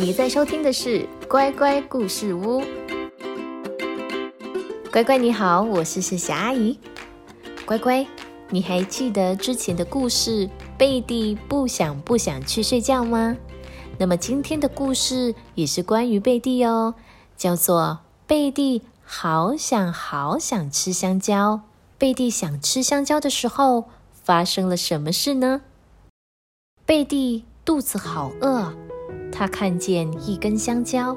你在收听的是乖乖故事屋。乖乖你好，我是世霞阿姨。乖乖，你还记得之前的故事贝蒂不想不想去睡觉吗？那么今天的故事也是关于贝蒂哦，叫做贝蒂好想好想吃香蕉。贝蒂想吃香蕉的时候，发生了什么事呢？贝蒂肚子好饿。他看见一根香蕉，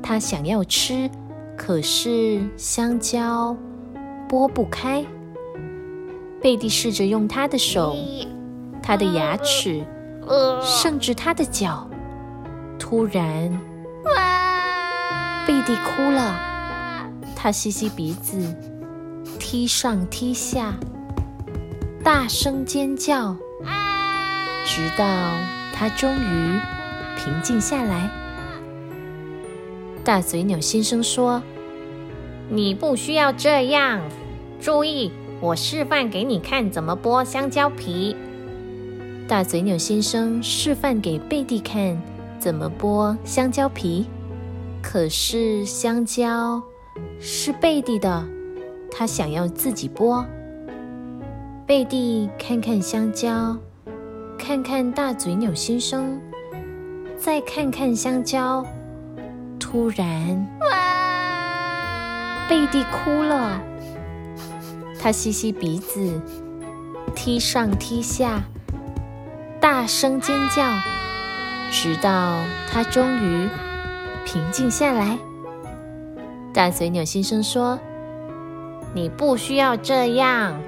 他想要吃，可是香蕉剥不开。贝蒂试着用他的手、他的牙齿，甚至他的脚。突然，贝蒂哭了。他吸吸鼻子，踢上踢下，大声尖叫，直到他终于。平静下来。大嘴鸟先生说：“你不需要这样。注意，我示范给你看怎么剥香蕉皮。”大嘴鸟先生示范给贝蒂看怎么剥香蕉皮。可是香蕉是贝蒂的，他想要自己剥。贝蒂看看香蕉，看看大嘴鸟先生。再看看香蕉，突然，贝蒂哭了。他吸吸鼻子，踢上踢下，大声尖叫，直到他终于平静下来。大嘴鸟先生说：“你不需要这样，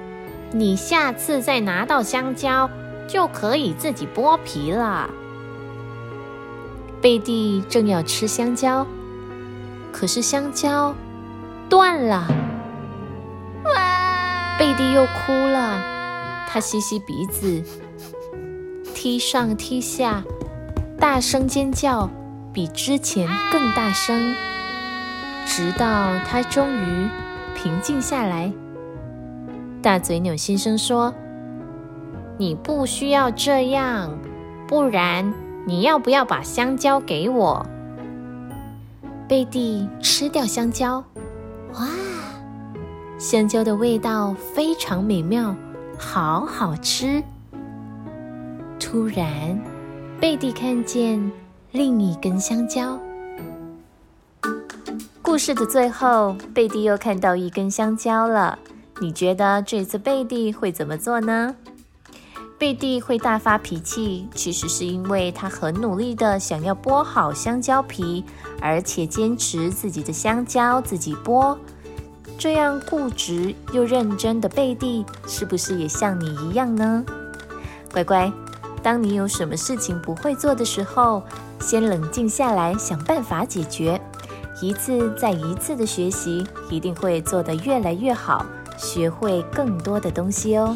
你下次再拿到香蕉，就可以自己剥皮了。”贝蒂正要吃香蕉，可是香蕉断了。哇贝蒂又哭了，她吸吸鼻子，踢上踢下，大声尖叫，比之前更大声，直到她终于平静下来。大嘴鸟先生说：“你不需要这样，不然。”你要不要把香蕉给我？贝蒂吃掉香蕉，哇！香蕉的味道非常美妙，好好吃。突然，贝蒂看见另一根香蕉。故事的最后，贝蒂又看到一根香蕉了。你觉得这次贝蒂会怎么做呢？贝蒂会大发脾气，其实是因为他很努力的想要剥好香蕉皮，而且坚持自己的香蕉自己剥。这样固执又认真的贝蒂，是不是也像你一样呢？乖乖，当你有什么事情不会做的时候，先冷静下来，想办法解决。一次再一次的学习，一定会做得越来越好，学会更多的东西哦。